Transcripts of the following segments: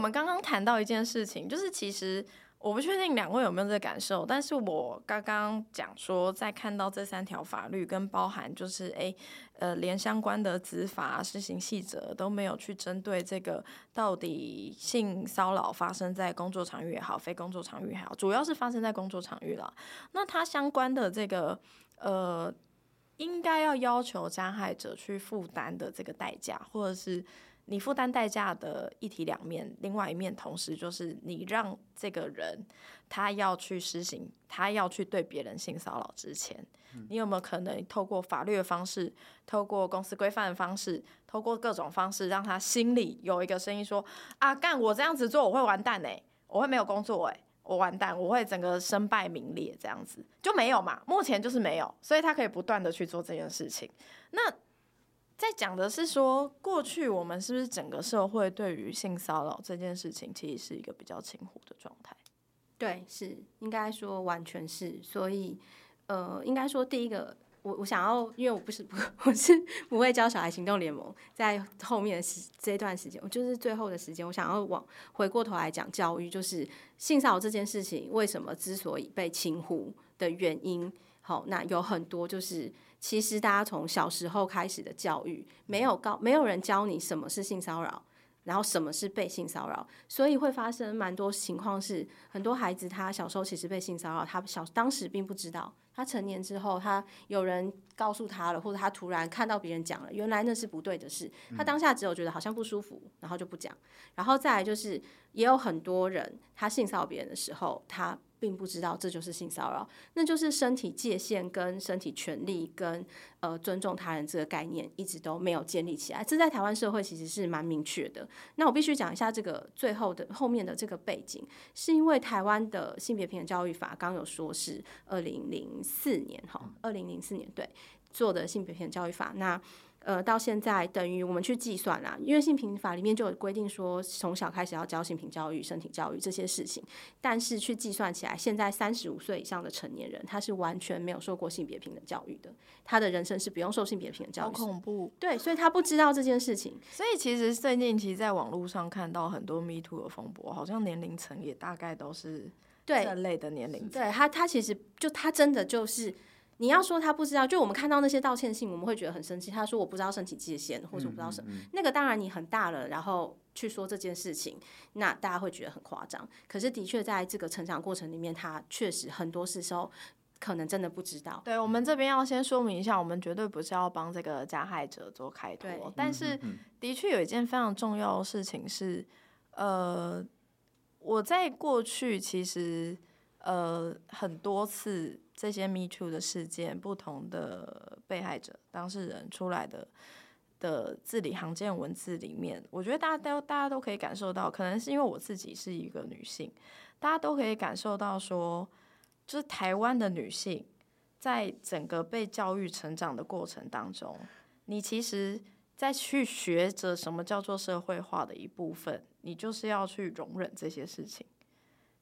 我们刚刚谈到一件事情，就是其实。我不确定两位有没有这个感受，但是我刚刚讲说，在看到这三条法律跟包含就是诶，呃，连相关的执法施行细则都没有去针对这个到底性骚扰发生在工作场域也好，非工作场域也好，主要是发生在工作场域了。那它相关的这个呃，应该要要求加害者去负担的这个代价，或者是。你负担代价的一体两面，另外一面同时就是你让这个人他要去实行，他要去对别人性骚扰之前，你有没有可能透过法律的方式，透过公司规范的方式，透过各种方式，让他心里有一个声音说：啊，干我这样子做我会完蛋哎，我会没有工作哎，我完蛋，我会整个身败名裂这样子就没有嘛？目前就是没有，所以他可以不断的去做这件事情。那。在讲的是说，过去我们是不是整个社会对于性骚扰这件事情，其实是一个比较轻忽的状态？对，是应该说完全是。所以，呃，应该说第一个，我我想要，因为我不是不，我是不会教小孩行动联盟，在后面的时这段时间，我就是最后的时间，我想要往回过头来讲教育，就是性骚扰这件事情为什么之所以被轻忽的原因。好，那有很多就是。其实大家从小时候开始的教育，没有告，没有人教你什么是性骚扰，然后什么是被性骚扰，所以会发生蛮多情况是，很多孩子他小时候其实被性骚扰，他小当时并不知道，他成年之后，他有人告诉他了，或者他突然看到别人讲了，原来那是不对的事，他当下只有觉得好像不舒服，然后就不讲，然后再来就是也有很多人，他性骚扰别人的时候，他。并不知道这就是性骚扰，那就是身体界限跟身体权利跟呃尊重他人这个概念一直都没有建立起来。这在台湾社会其实是蛮明确的。那我必须讲一下这个最后的后面的这个背景，是因为台湾的性别平等教育法刚有说是二零零四年哈，二零零四年对做的性别平等教育法那。呃，到现在等于我们去计算啦，因为性平法里面就有规定说，从小开始要教性平教育、身体教育这些事情。但是去计算起来，现在三十五岁以上的成年人，他是完全没有受过性别平等教育的，他的人生是不用受性别平等教育。好恐怖！对，所以他不知道这件事情。所以其实最近其实在网络上看到很多 Me Too 的风波，好像年龄层也大概都是这类的年龄。对他，他其实就他真的就是。你要说他不知道，就我们看到那些道歉信，我们会觉得很生气。他说我不知道身体界限，或者我不知道什么。嗯嗯嗯。那个当然你很大了，然后去说这件事情，那大家会觉得很夸张。可是的确在这个成长过程里面，他确实很多时候可能真的不知道。对，我们这边要先说明一下，我们绝对不是要帮这个加害者做开脱。但是的确有一件非常重要的事情是，呃，我在过去其实呃很多次。这些 Me Too 的事件，不同的被害者、当事人出来的的字里行间文字里面，我觉得大家都大家都可以感受到，可能是因为我自己是一个女性，大家都可以感受到说，就是台湾的女性在整个被教育成长的过程当中，你其实在去学着什么叫做社会化的一部分，你就是要去容忍这些事情，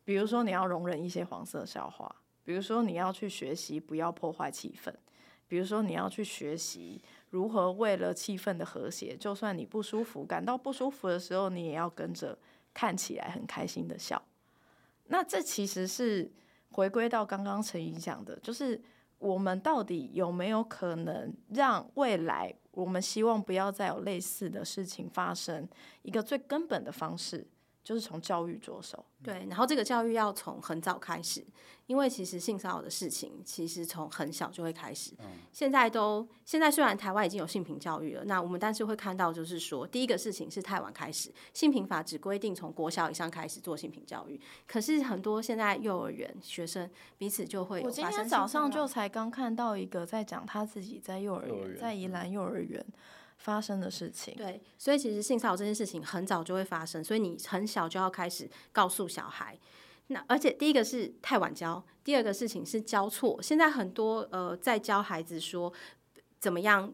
比如说你要容忍一些黄色笑话。比如说，你要去学习不要破坏气氛；比如说，你要去学习如何为了气氛的和谐，就算你不舒服、感到不舒服的时候，你也要跟着看起来很开心的笑。那这其实是回归到刚刚陈沂讲的，就是我们到底有没有可能让未来我们希望不要再有类似的事情发生，一个最根本的方式。就是从教育着手，对，然后这个教育要从很早开始，因为其实性骚扰的事情其实从很小就会开始。嗯，现在都现在虽然台湾已经有性平教育了，那我们但是会看到就是说，第一个事情是太晚开始，性平法只规定从国小以上开始做性平教育，可是很多现在幼儿园学生彼此就会有。我今天早上就才刚看到一个在讲他自己在幼儿园，在宜兰幼儿园。发生的事情，对，所以其实性骚扰这件事情很早就会发生，所以你很小就要开始告诉小孩。那而且第一个是太晚教，第二个事情是教错。现在很多呃在教孩子说怎么样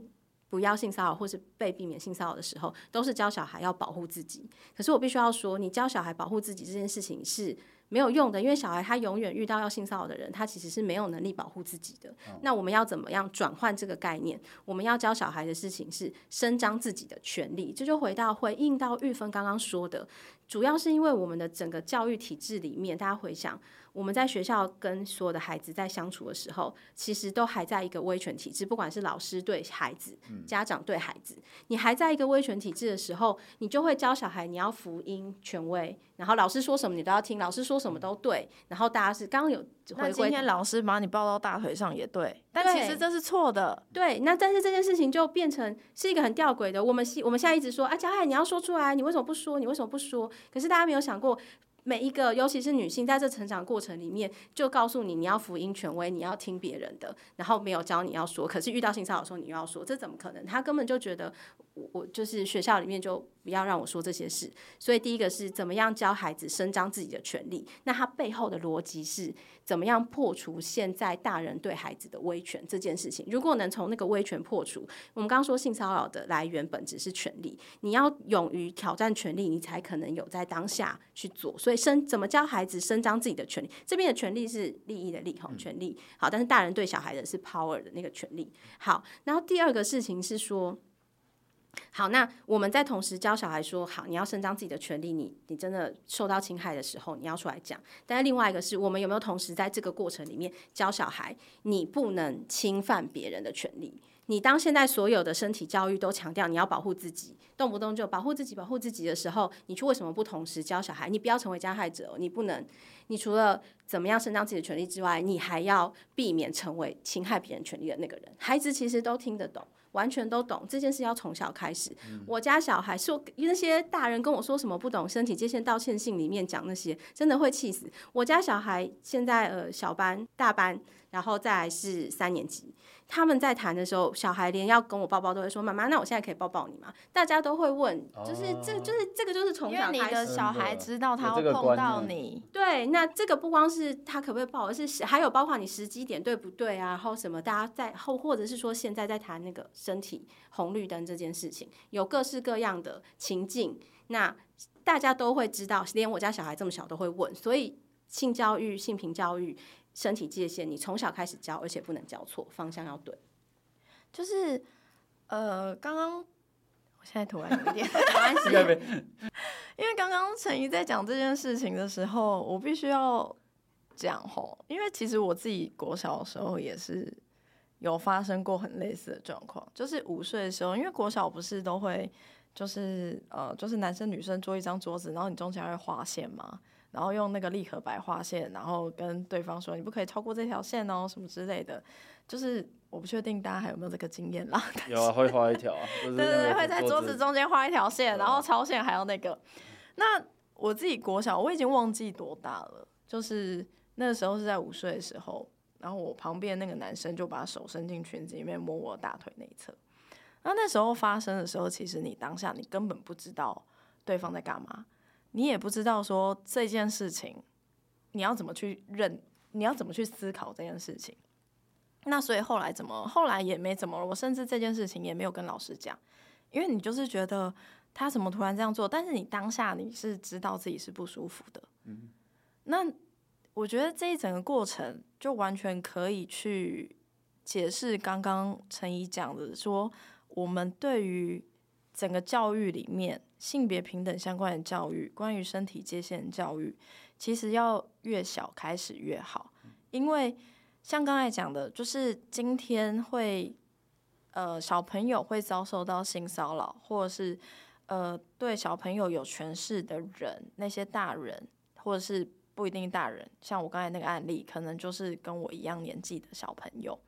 不要性骚扰或是被避免性骚扰的时候，都是教小孩要保护自己。可是我必须要说，你教小孩保护自己这件事情是。没有用的，因为小孩他永远遇到要性骚扰的人，他其实是没有能力保护自己的。嗯。那我们要怎么样转换这个概念？我们要教小孩的事情是伸张自己的权利。这就回到回应到玉芬刚刚说的，主要是因为我们的整个教育体制里面，大家回想。我们在学校跟所有的孩子在相处的时候，其实都还在一个威权体制，不管是老师对孩子，家长对孩子，你还在一个威权体制的时候，你就会教小孩你要福音权威，然后老师说什么你都要听，老师说什么都对，然后大家是刚刚有回归，今天老师把你抱到大腿上也对，但其实这是错的。对，那但是这件事情就变成是一个很吊诡的。我们现我们现在一直说啊，小孩你要说出来，你为什么不说？你为什么不说？可是大家没有想过。每一个，尤其是女性，在这成长过程里面，就告诉你你要福音权威，你要听别人的，然后没有教你要说。可是遇到性骚扰的时候，你又要说，这怎么可能？他根本就觉得我我就是学校里面就不要让我说这些事。所以第一个是怎么样教孩子伸张自己的权利？那他背后的逻辑是怎么样破除现在大人对孩子的威权这件事情？如果能从那个威权破除，我们刚刚说性骚扰的来源本质是权利，你要勇于挑战权利，你才可能有在当下去做。所以。伸怎么教孩子伸张自己的权利？这边的权利是利益的利，哈，权利好。但是大人对小孩的是 power 的那个权利好。然后第二个事情是说，好，那我们在同时教小孩说，好，你要伸张自己的权利，你你真的受到侵害的时候，你要出来讲。但是另外一个是我们有没有同时在这个过程里面教小孩，你不能侵犯别人的权利？你当现在所有的身体教育都强调你要保护自己，动不动就保护自己、保护自己的时候，你去为什么不同时教小孩？你不要成为加害者，哦你不能。你除了怎么样伸张自己的权利之外，你还要避免成为侵害别人权利的那个人。孩子其实都听得懂，完全都懂这件事，要从小开始。嗯、我家小孩说那些大人跟我说什么不懂身体界限道歉信里面讲那些，真的会气死。我家小孩现在呃小班、大班，然后再来是三年级。他们在谈的时候，小孩连要跟我抱抱都会说：“妈妈，那我现在可以抱抱你吗？”大家都会问，就是这就是这个就是从小开始，因为你的小孩知道他会碰到你。对，那这个不光是他可不可以抱，而是还有包括你时机点对不对啊？然后什么？大家在后，或者是说现在在谈那个身体红绿灯这件事情，有各式各样的情境，那大家都会知道，连我家小孩这么小都会问，所以性教育、性平教育。身体界限，你从小开始教，而且不能教错，方向要对。就是，呃，刚刚我现在突然有点没关系 因为刚刚陈怡在讲这件事情的时候，我必须要讲吼，因为其实我自己国小的时候也是有发生过很类似的状况，就是五岁的时候，因为国小不是都会就是呃，就是男生女生坐一张桌子，然后你中间会画线吗？然后用那个立可白画线，然后跟对方说，你不可以超过这条线哦，什么之类的。就是我不确定大家还有没有这个经验啦。有啊，会画一条啊。对对对，会在桌子中间画一条线，然后超线还要那个。那我自己国小我已经忘记多大了，就是那个时候是在五岁的时候，然后我旁边那个男生就把手伸进裙子里面摸我大腿内侧。那那时候发生的时候，其实你当下你根本不知道对方在干嘛。你也不知道说这件事情，你要怎么去认，你要怎么去思考这件事情。那所以后来怎么，后来也没怎么了。我甚至这件事情也没有跟老师讲，因为你就是觉得他怎么突然这样做，但是你当下你是知道自己是不舒服的。嗯。那我觉得这一整个过程就完全可以去解释刚刚陈怡讲的，说我们对于整个教育里面。性别平等相关的教育，关于身体界限的教育，其实要越小开始越好，因为像刚才讲的，就是今天会，呃，小朋友会遭受到性骚扰，或者是呃，对小朋友有权势的人，那些大人，或者是不一定大人，像我刚才那个案例，可能就是跟我一样年纪的小朋友，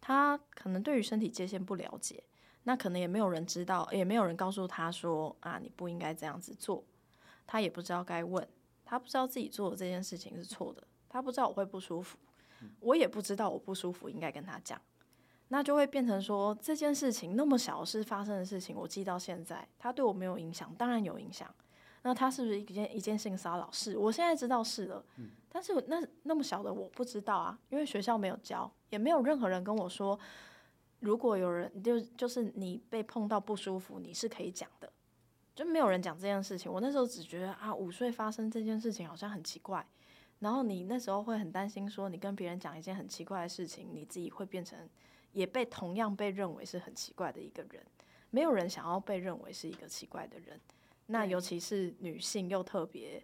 他可能对于身体界限不了解。那可能也没有人知道，也没有人告诉他说啊，你不应该这样子做。他也不知道该问，他不知道自己做的这件事情是错的，他不知道我会不舒服，我也不知道我不舒服应该跟他讲。那就会变成说，这件事情那么小的事发生的事情，我记到现在，他对我没有影响，当然有影响。那他是不是一件一件性骚扰？是，我现在知道是了。但是那那么小的我不知道啊，因为学校没有教，也没有任何人跟我说。如果有人就就是你被碰到不舒服，你是可以讲的，就没有人讲这件事情。我那时候只觉得啊，五岁发生这件事情好像很奇怪，然后你那时候会很担心，说你跟别人讲一件很奇怪的事情，你自己会变成也被同样被认为是很奇怪的一个人。没有人想要被认为是一个奇怪的人，那尤其是女性又特别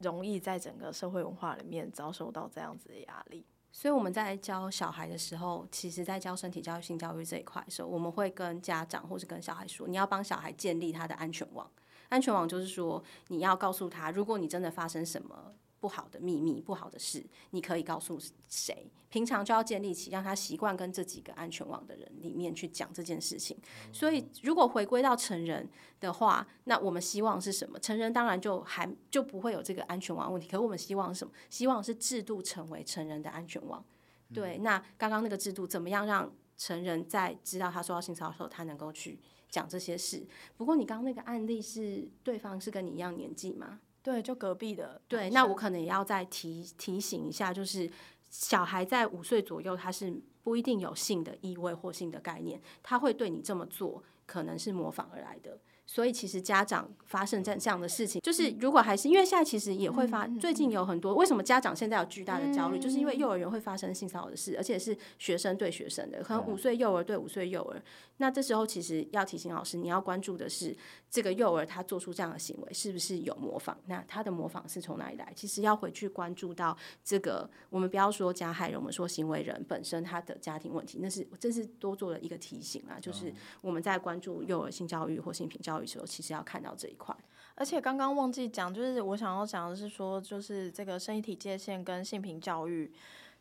容易在整个社会文化里面遭受到这样子的压力。所以我们在教小孩的时候，其实在教身体教育、性教育这一块的时候，我们会跟家长或是跟小孩说，你要帮小孩建立他的安全网。安全网就是说，你要告诉他，如果你真的发生什么。不好的秘密，不好的事，你可以告诉谁？平常就要建立起让他习惯跟这几个安全网的人里面去讲这件事情。所以，如果回归到成人的话，那我们希望是什么？成人当然就还就不会有这个安全网问题。可是我们希望是什么？希望是制度成为成人的安全网。对，那刚刚那个制度怎么样让成人在知道他受到性骚扰的时候，他能够去讲这些事？不过，你刚刚那个案例是对方是跟你一样年纪吗？对，就隔壁的。对，那我可能也要再提提醒一下，就是小孩在五岁左右，他是不一定有性的意味或性的概念，他会对你这么做，可能是模仿而来的。所以其实家长发生这这样的事情，就是如果还是因为现在其实也会发，最近有很多为什么家长现在有巨大的焦虑，就是因为幼儿园会发生性骚扰的事，而且是学生对学生的，可能五岁幼儿对五岁幼儿。那这时候其实要提醒老师，你要关注的是这个幼儿他做出这样的行为是不是有模仿？那他的模仿是从哪里来？其实要回去关注到这个，我们不要说加害人，我们说行为人本身他的家庭问题，那是这是多做了一个提醒啊，就是我们在关注幼儿性教育或性平教育。教育时候其实要看到这一块，而且刚刚忘记讲，就是我想要讲的是说，就是这个身体界限跟性平教育，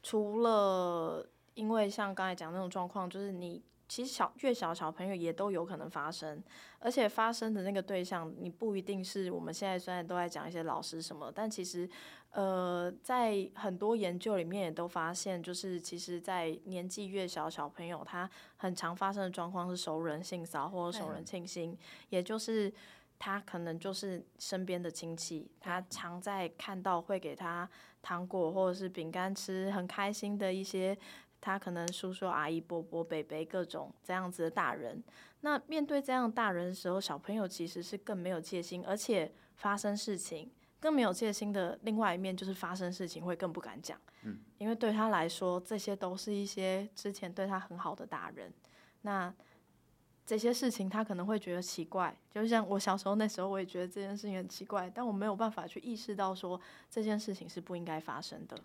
除了因为像刚才讲那种状况，就是你其实小越小小朋友也都有可能发生，而且发生的那个对象，你不一定是我们现在虽然都在讲一些老师什么，但其实。呃，在很多研究里面也都发现，就是其实，在年纪越小小朋友，他很常发生的状况是熟人性骚或者熟人亲亲，也就是他可能就是身边的亲戚，他常在看到会给他糖果或者是饼干吃，很开心的一些，他可能叔叔阿姨伯伯伯伯各种这样子的大人。那面对这样大人的时候，小朋友其实是更没有戒心，而且发生事情。更没有戒心的另外一面，就是发生事情会更不敢讲，嗯，因为对他来说，这些都是一些之前对他很好的大人，那这些事情他可能会觉得奇怪，就像我小时候那时候，我也觉得这件事情很奇怪，但我没有办法去意识到说这件事情是不应该发生的。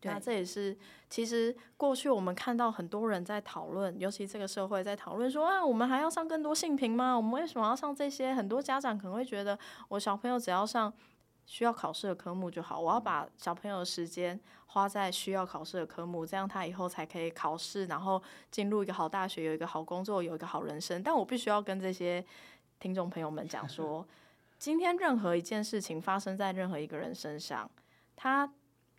对，那这也是其实过去我们看到很多人在讨论，尤其这个社会在讨论说啊，我们还要上更多性平吗？我们为什么要上这些？很多家长可能会觉得，我小朋友只要上。需要考试的科目就好，我要把小朋友的时间花在需要考试的科目，这样他以后才可以考试，然后进入一个好大学，有一个好工作，有一个好人生。但我必须要跟这些听众朋友们讲说，今天任何一件事情发生在任何一个人身上，他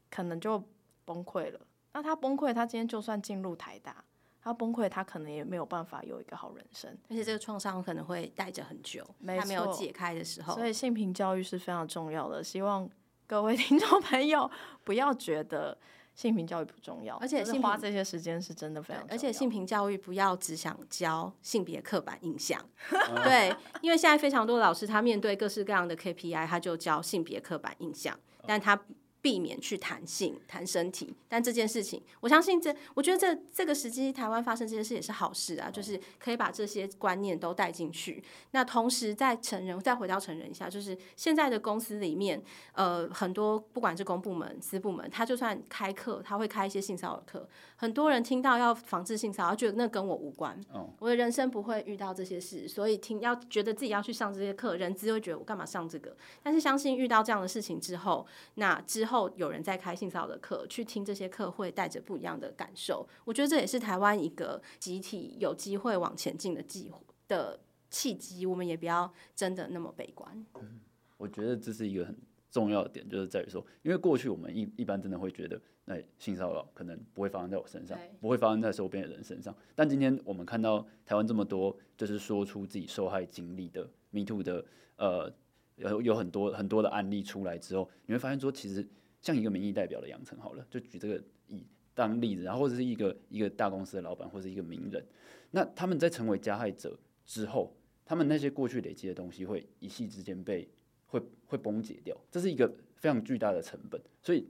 可能就崩溃了。那他崩溃，他今天就算进入台大。他崩溃，他可能也没有办法有一个好人生，而且这个创伤可能会带着很久，他没有解开的时候。所以性平教育是非常重要的，希望各位听众朋友不要觉得性平教育不重要，而且花这些时间是真的非常重要。而且性平教育不要只想教性别刻板印象，对，因为现在非常多老师他面对各式各样的 KPI，他就教性别刻板印象，但他。避免去谈性、谈身体，但这件事情，我相信这，我觉得这这个时机台湾发生这件事也是好事啊，就是可以把这些观念都带进去。那同时在成人，再回到成人一下，就是现在的公司里面，呃，很多不管是公部门、私部门，他就算开课，他会开一些性骚扰课，很多人听到要防治性骚扰，觉得那跟我无关，我的人生不会遇到这些事，所以听要觉得自己要去上这些课，人资会觉得我干嘛上这个？但是相信遇到这样的事情之后，那之后。后有人在开性骚扰的课，去听这些课会带着不一样的感受。我觉得这也是台湾一个集体有机会往前进的机会的契机。我们也不要真的那么悲观。嗯，我觉得这是一个很重要的点，就是在于说，因为过去我们一一般真的会觉得，那性骚扰可能不会发生在我身上，不会发生在周边的人身上。但今天我们看到台湾这么多，就是说出自己受害经历的 Me Too 的，呃，有有很多很多的案例出来之后，你会发现说，其实。像一个民意代表的养成好了，就举这个以当例子，然后或者是一个一个大公司的老板或者一个名人，那他们在成为加害者之后，他们那些过去累积的东西会一夕之间被会会崩解掉，这是一个非常巨大的成本。所以，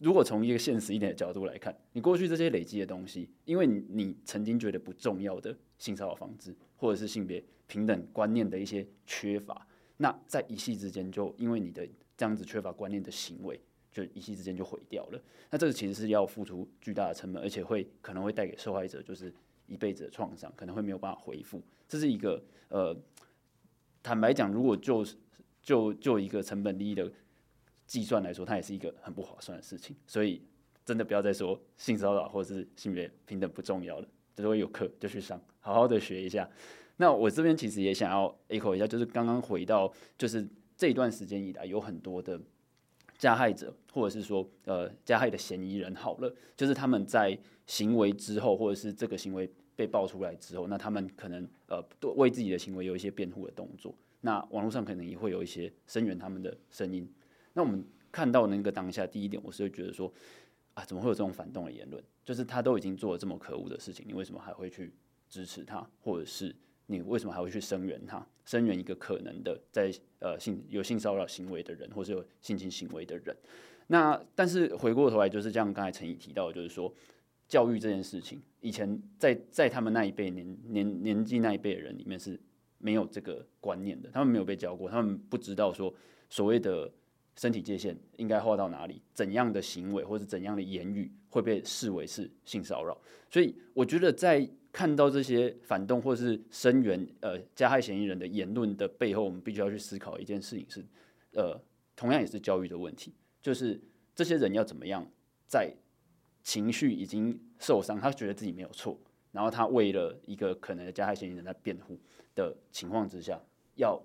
如果从一个现实一点的角度来看，你过去这些累积的东西，因为你曾经觉得不重要的性骚扰防治或者是性别平等观念的一些缺乏，那在一夕之间，就因为你的这样子缺乏观念的行为，就一夕之间就毁掉了。那这个其实是要付出巨大的成本，而且会可能会带给受害者就是一辈子的创伤，可能会没有办法恢复。这是一个呃，坦白讲，如果就就就一个成本利益的计算来说，它也是一个很不划算的事情。所以真的不要再说性骚扰或者是性别平等不重要了。如果有课就去上，好好的学一下。那我这边其实也想要 echo 一下，就是刚刚回到，就是这一段时间以来，有很多的加害者，或者是说呃加害的嫌疑人，好了，就是他们在行为之后，或者是这个行为被爆出来之后，那他们可能呃为自己的行为有一些辩护的动作，那网络上可能也会有一些声援他们的声音。那我们看到那个当下，第一点，我是会觉得说啊，怎么会有这种反动的言论？就是他都已经做了这么可恶的事情，你为什么还会去支持他，或者是？你为什么还会去声援他？声援一个可能的在呃性有性骚扰行为的人，或是有性侵行为的人？那但是回过头来，就是像刚才陈怡提到，就是说教育这件事情，以前在在他们那一辈年年年纪那一辈的人里面是没有这个观念的，他们没有被教过，他们不知道说所谓的身体界限应该画到哪里，怎样的行为或者怎样的言语会被视为是性骚扰。所以我觉得在看到这些反动或是声援呃加害嫌疑人的言论的背后，我们必须要去思考一件事情是，呃，同样也是教育的问题，就是这些人要怎么样在情绪已经受伤，他觉得自己没有错，然后他为了一个可能的加害嫌疑人在辩护的情况之下，要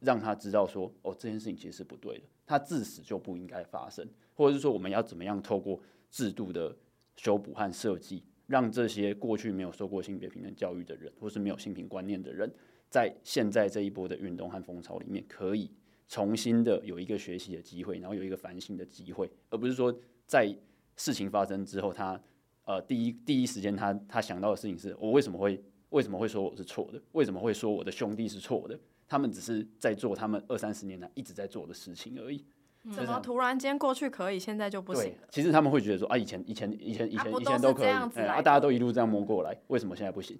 让他知道说，哦，这件事情其实是不对的，他自始就不应该发生，或者是说我们要怎么样透过制度的修补和设计。让这些过去没有受过性别平等教育的人，或是没有性平观念的人，在现在这一波的运动和风潮里面，可以重新的有一个学习的机会，然后有一个反省的机会，而不是说在事情发生之后，他呃第一第一时间他他想到的事情是我为什么会为什么会说我是错的？为什么会说我的兄弟是错的？他们只是在做他们二三十年来一直在做的事情而已。怎么突然间过去可以，现在就不行了？其实他们会觉得说啊，以前以前以前以前以前都可以，啊，啊，大家都一路这样摸过来，为什么现在不行？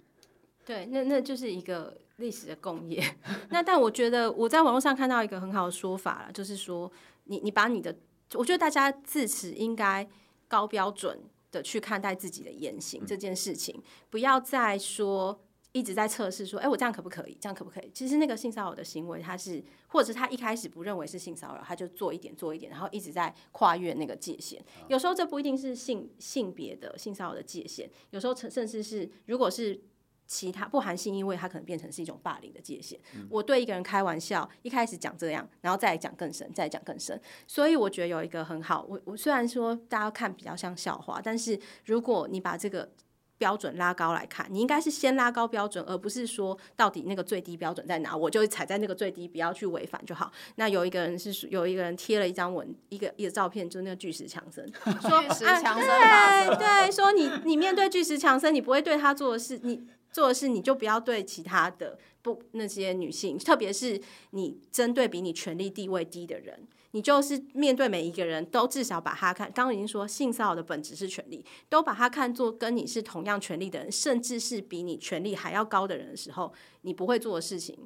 对，那那就是一个历史的共业。那但我觉得我在网络上看到一个很好的说法了，就是说你你把你的，我觉得大家自此应该高标准的去看待自己的言行这件事情，不要再说。一直在测试说，哎、欸，我这样可不可以？这样可不可以？其实那个性骚扰的行为，他是，或者是他一开始不认为是性骚扰，他就做一点做一点，然后一直在跨越那个界限。有时候这不一定是性性别的性骚扰的界限，有时候甚至是如果是其他不含性意味，它可能变成是一种霸凌的界限。嗯、我对一个人开玩笑，一开始讲这样，然后再讲更深，再讲更深。所以我觉得有一个很好，我我虽然说大家看比较像笑话，但是如果你把这个。标准拉高来看，你应该是先拉高标准，而不是说到底那个最低标准在哪，我就踩在那个最低，不要去违反就好。那有一个人是有一个人贴了一张文，一个一个照片，就是那个巨石强森，说 巨石强森，对对，说你 你面对巨石强森，你不会对他做的事，你做的事你就不要对其他的不那些女性，特别是你针对比你权力地位低的人。你就是面对每一个人都至少把他看，刚刚已经说性骚扰的本质是权力，都把他看作跟你是同样权力的人，甚至是比你权力还要高的人的时候，你不会做的事情，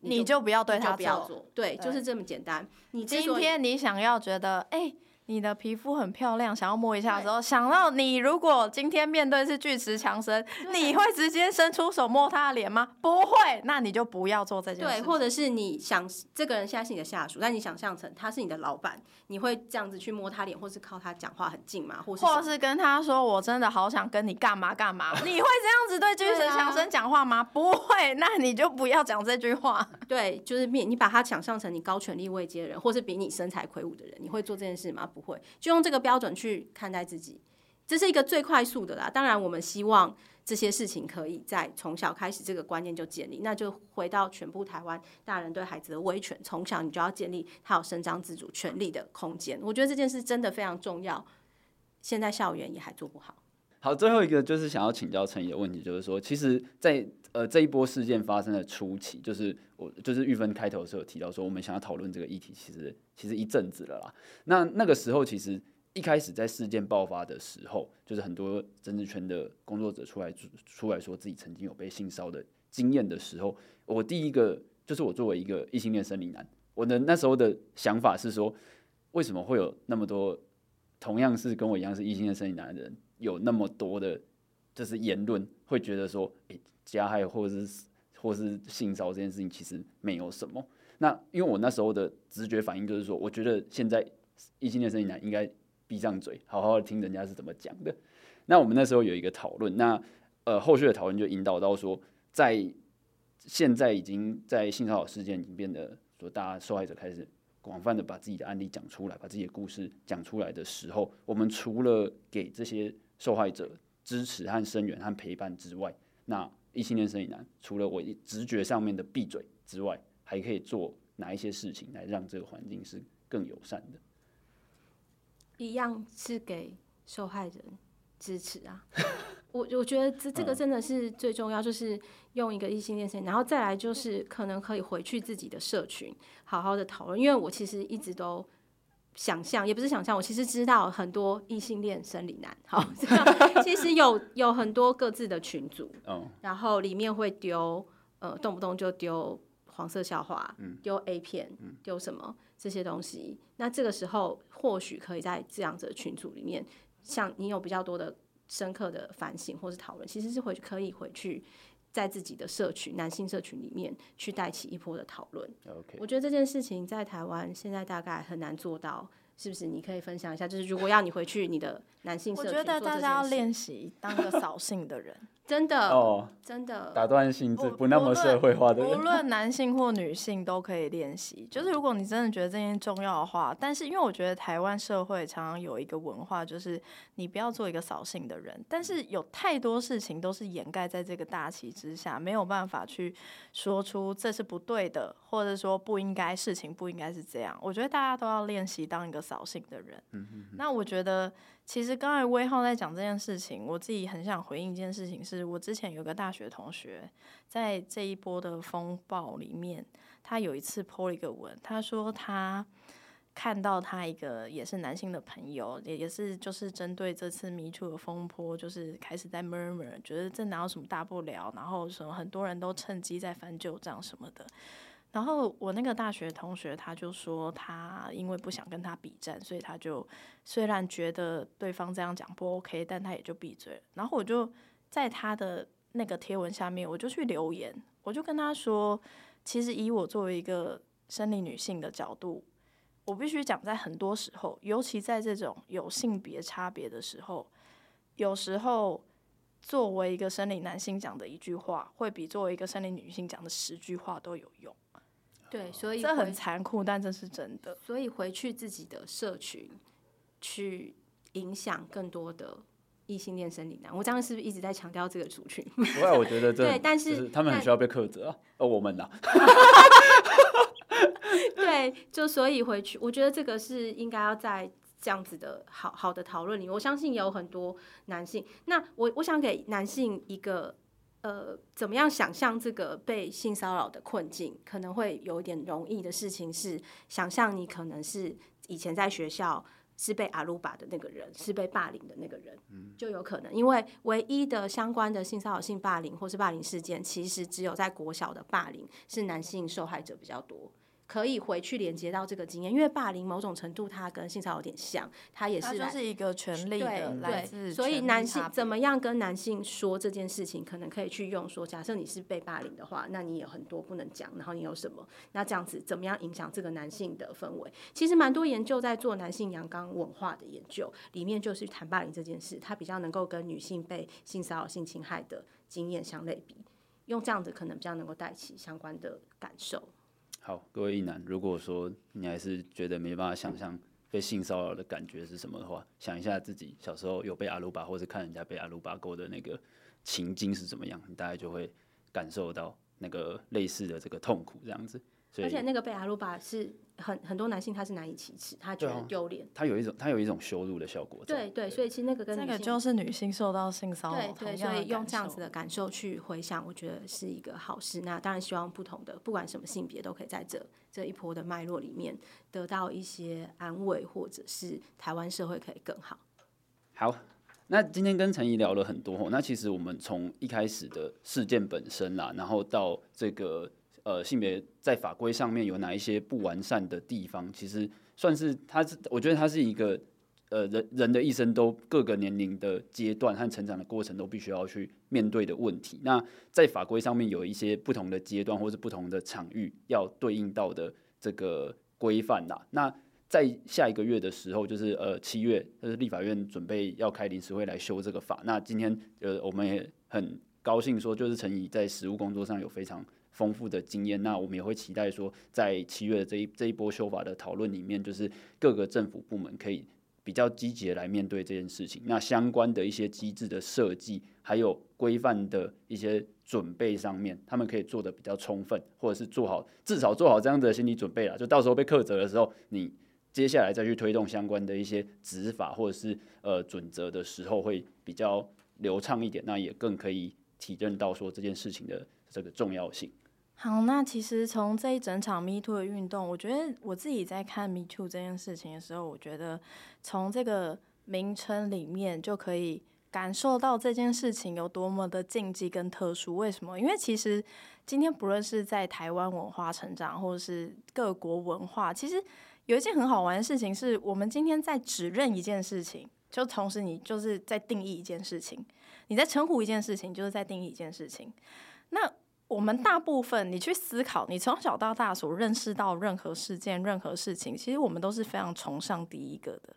你就，你就不要对他做，不要做，对，对，就是这么简单。你今天你想要觉得，哎、欸。你的皮肤很漂亮，想要摸一下的时候，想到你如果今天面对是巨石强森，你会直接伸出手摸他的脸吗？不会，那你就不要做这件事。对，或者是你想这个人现在是你的下属，但你想象成他是你的老板，你会这样子去摸他脸，或是靠他讲话很近吗？或是或是跟他说我真的好想跟你干嘛干嘛？你会这样子对巨石强森讲话吗？不会，那你就不要讲这句话。对，就是面你把他想象成你高权力位阶的人，或是比你身材魁梧的人，你会做这件事吗？不会，就用这个标准去看待自己，这是一个最快速的啦。当然，我们希望这些事情可以在从小开始，这个观念就建立。那就回到全部台湾大人对孩子的威权，从小你就要建立他有伸张自主权利的空间。我觉得这件事真的非常重要。现在校园也还做不好。好，最后一个就是想要请教陈怡的问题，就是说，其实在，呃这一波事件发生的初期，就是我就是玉芬开头的时候有提到说，我们想要讨论这个议题，其实其实一阵子了啦。那那个时候，其实一开始在事件爆发的时候，就是很多政治圈的工作者出来出来说自己曾经有被性骚的经验的时候，我第一个就是我作为一个异性恋生理男，我的那时候的想法是说，为什么会有那么多同样是跟我一样是异性恋生理男的人，有那么多的，就是言论会觉得说，诶，加害或者是或是性骚扰这件事情其实没有什么。那因为我那时候的直觉反应就是说，我觉得现在异性恋生理男应该闭上嘴，好好的听人家是怎么讲的。那我们那时候有一个讨论，那呃后续的讨论就引导到说，在现在已经在性骚扰事件已经变得说，大家受害者开始广泛的把自己的案例讲出来，把自己的故事讲出来的时候，我们除了给这些受害者支持和声援和陪伴之外，那异性恋生理男除了我直觉上面的闭嘴之外，还可以做哪一些事情来让这个环境是更友善的？一样是给受害人支持啊。我我觉得这这个真的是最重要，就是用一个异性恋生，然后再来就是可能可以回去自己的社群，好好的讨论。因为我其实一直都想象，也不是想象，我其实知道很多异性恋生理男，好，其实有有很多各自的群组，然后里面会丢呃动不动就丢黄色笑话，丢 A 片，丢什么这些东西。那这个时候或许可以在这样子的群组里面，像你有比较多的。深刻的反省或是讨论，其实是回可以回去在自己的社群、男性社群里面去带起一波的讨论。我觉得这件事情在台湾现在大概很难做到，是不是？你可以分享一下，就是如果要你回去你的男性社群，我觉得大家要练习当个扫兴的人。真的哦，真的打断性质，不那么社会化的人，无论男性或女性都可以练习。就是如果你真的觉得这件重要的话，但是因为我觉得台湾社会常常有一个文化，就是你不要做一个扫兴的人。但是有太多事情都是掩盖在这个大旗之下，没有办法去说出这是不对的，或者说不应该，事情不应该是这样。我觉得大家都要练习当一个扫兴的人。那我觉得。其实刚才威浩在讲这件事情，我自己很想回应一件事情，是我之前有个大学同学，在这一波的风暴里面，他有一次 po 了一个文，他说他看到他一个也是男性的朋友，也也是就是针对这次 Me Too 的风波，就是开始在 murmur，觉得这哪有什么大不了，然后什么很多人都趁机在翻旧账什么的。然后我那个大学同学他就说，他因为不想跟他比战，所以他就虽然觉得对方这样讲不 OK，但他也就闭嘴了。然后我就在他的那个贴文下面，我就去留言，我就跟他说，其实以我作为一个生理女性的角度，我必须讲，在很多时候，尤其在这种有性别差别的时候，有时候作为一个生理男性讲的一句话，会比作为一个生理女性讲的十句话都有用。对，所以这很残酷，但这是真的。所以回去自己的社群，去影响更多的异性恋生理男。我这样是不是一直在强调这个族群？不会，我觉得这对，但是、是他们很需要被克责啊。而我们呢？对，就所以回去，我觉得这个是应该要在这样子的好好的讨论里。我相信有很多男性。那我我想给男性一个。呃，怎么样想象这个被性骚扰的困境？可能会有一点容易的事情是，想象你可能是以前在学校是被阿鲁巴的那个人，是被霸凌的那个人，就有可能，因为唯一的相关的性骚扰、性霸凌或是霸凌事件，其实只有在国小的霸凌是男性受害者比较多。可以回去连接到这个经验，因为霸凌某种程度它跟性骚扰有点像，它也是就是一个权利的来自对，所以男性怎么样跟男性说这件事情，可能可以去用说，假设你是被霸凌的话，那你有很多不能讲，然后你有什么，那这样子怎么样影响这个男性的氛围？其实蛮多研究在做男性阳刚文化的研究，里面就是谈霸凌这件事，它比较能够跟女性被性骚扰、性侵害的经验相类比，用这样子可能比较能够带起相关的感受。好，各位一男，如果说你还是觉得没办法想象被性骚扰的感觉是什么的话，想一下自己小时候有被阿鲁巴，或者看人家被阿鲁巴勾的那个情境是怎么样，你大概就会感受到那个类似的这个痛苦，这样子。而且那个被阿鲁巴是很很多男性他是难以启齿，他觉得丢脸，他有一种他有一种羞辱的效果。对对，所以其实那个跟那个就是女性受到性骚扰，对对，所以用这样子的感受去回想，我觉得是一个好事。那当然希望不同的不管什么性别都可以在这这一波的脉络里面得到一些安慰，或者是台湾社会可以更好。好，那今天跟陈怡聊了很多，那其实我们从一开始的事件本身啦，然后到这个。呃性别在法规上面有哪一些不完善的地方，其实算是它是我觉得它是一个呃人人的一生都各个年龄的阶段和成长的过程都必须要去面对的问题。那在法规上面有一些不同的阶段或是不同的场域要对应到的这个规范啦。那在下一个月的时候，就是呃七月，就是立法院准备要开临时会来修这个法。那今天呃我们也很高兴说，就是陈怡在实务工作上有非常丰富的经验。那我们也会期待说，在七月的这一这一波修法的讨论里面，就是各个政府部门可以比较积极的来面对这件事情。那相关的一些机制的设计，还有规范的一些准备上面，他们可以做得比较充分，或者是做好至少做好这样的心理准备了。就到时候被克责的时候，你。接下来再去推动相关的一些执法或者是呃准则的时候，会比较流畅一点，那也更可以体认到说这件事情的这个重要性。好，那其实从这一整场 Me Too 的运动，我觉得我自己在看 Me Too 这件事情的时候，我觉得从这个名称里面就可以感受到这件事情有多么的禁忌跟特殊。为什么？因为其实今天不论是在台湾文化成长，或者是各国文化，其实。有一件很好玩的事情是，我们今天在指认一件事情，就同时你就是在定义一件事情；你在称呼一件事情，就是在定义一件事情。那我们大部分你去思考，你从小到大所认识到任何事件、任何事情，其实我们都是非常崇尚第一个的。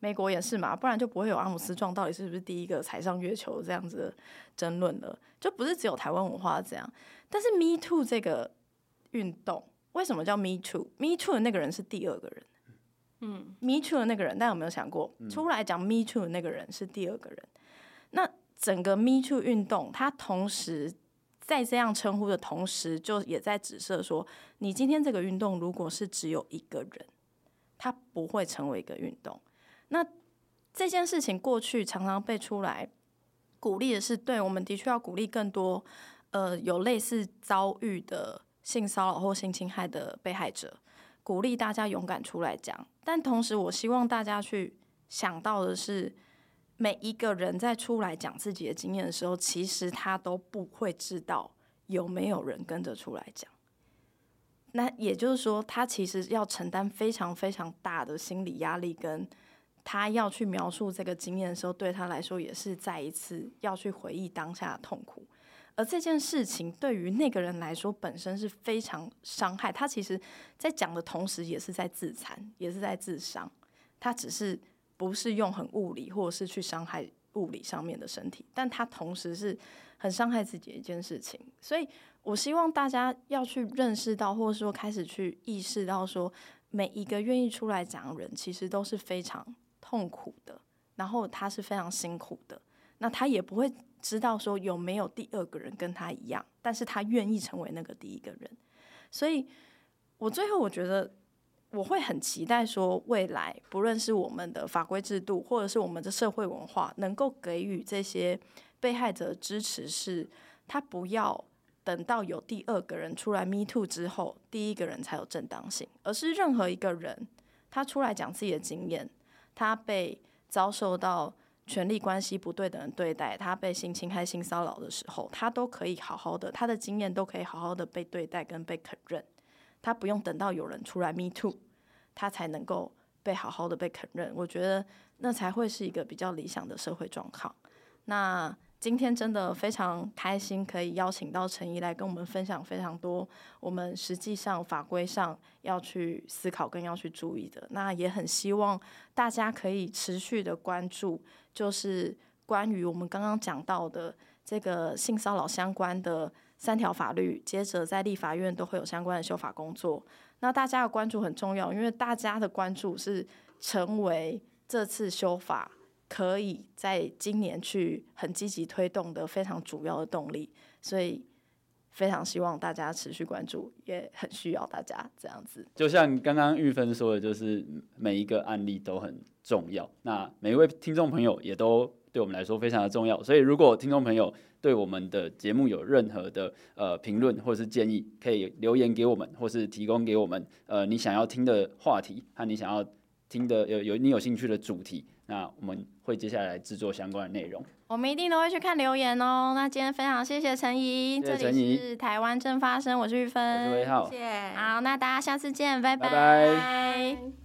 美国也是嘛，不然就不会有阿姆斯壮到底是不是第一个踩上月球这样子的争论了。就不是只有台湾文化这样，但是 Me Too 这个运动。为什么叫 Me Too？Me Too 的那个人是第二个人，嗯，Me Too 的那个人，大家有没有想过，出来讲 Me Too 的那个人是第二个人？那整个 Me Too 运动，它同时在这样称呼的同时，就也在指涉说，你今天这个运动如果是只有一个人，它不会成为一个运动。那这件事情过去常常被出来鼓励的是，对，我们的确要鼓励更多，呃，有类似遭遇的。性骚扰或性侵害的被害者，鼓励大家勇敢出来讲。但同时，我希望大家去想到的是，每一个人在出来讲自己的经验的时候，其实他都不会知道有没有人跟着出来讲。那也就是说，他其实要承担非常非常大的心理压力，跟他要去描述这个经验的时候，对他来说也是再一次要去回忆当下的痛苦。而这件事情对于那个人来说本身是非常伤害，他其实，在讲的同时也是在自残，也是在自伤。他只是不是用很物理或者是去伤害物理上面的身体，但他同时是很伤害自己的一件事情。所以我希望大家要去认识到，或者说开始去意识到，说每一个愿意出来讲的人，其实都是非常痛苦的，然后他是非常辛苦的，那他也不会。知道说有没有第二个人跟他一样，但是他愿意成为那个第一个人，所以我最后我觉得我会很期待说，未来不论是我们的法规制度，或者是我们的社会文化，能够给予这些被害者支持，是他不要等到有第二个人出来 Me Too 之后，第一个人才有正当性，而是任何一个人他出来讲自己的经验，他被遭受到。权力关系不对等的对待，他被性侵害、性骚扰的时候，他都可以好好的，他的经验都可以好好的被对待跟被肯认，他不用等到有人出来 Me Too，他才能够被好好的被肯认。我觉得那才会是一个比较理想的社会状况。那。今天真的非常开心，可以邀请到陈怡来跟我们分享非常多我们实际上法规上要去思考跟要去注意的。那也很希望大家可以持续的关注，就是关于我们刚刚讲到的这个性骚扰相关的三条法律，接着在立法院都会有相关的修法工作。那大家的关注很重要，因为大家的关注是成为这次修法。可以在今年去很积极推动的非常主要的动力，所以非常希望大家持续关注，也很需要大家这样子。就像刚刚玉芬说的，就是每一个案例都很重要，那每一位听众朋友也都对我们来说非常的重要。所以如果听众朋友对我们的节目有任何的呃评论或是建议，可以留言给我们，或是提供给我们呃你想要听的话题和你想要听的有有你有兴趣的主题。那我们会接下来制作相关的内容。我们一定都会去看留言哦。那今天非常谢谢陈怡，这里是台湾正发生，我是玉芬，我是魏浩，谢谢。好，那大家下次见，拜拜。拜拜。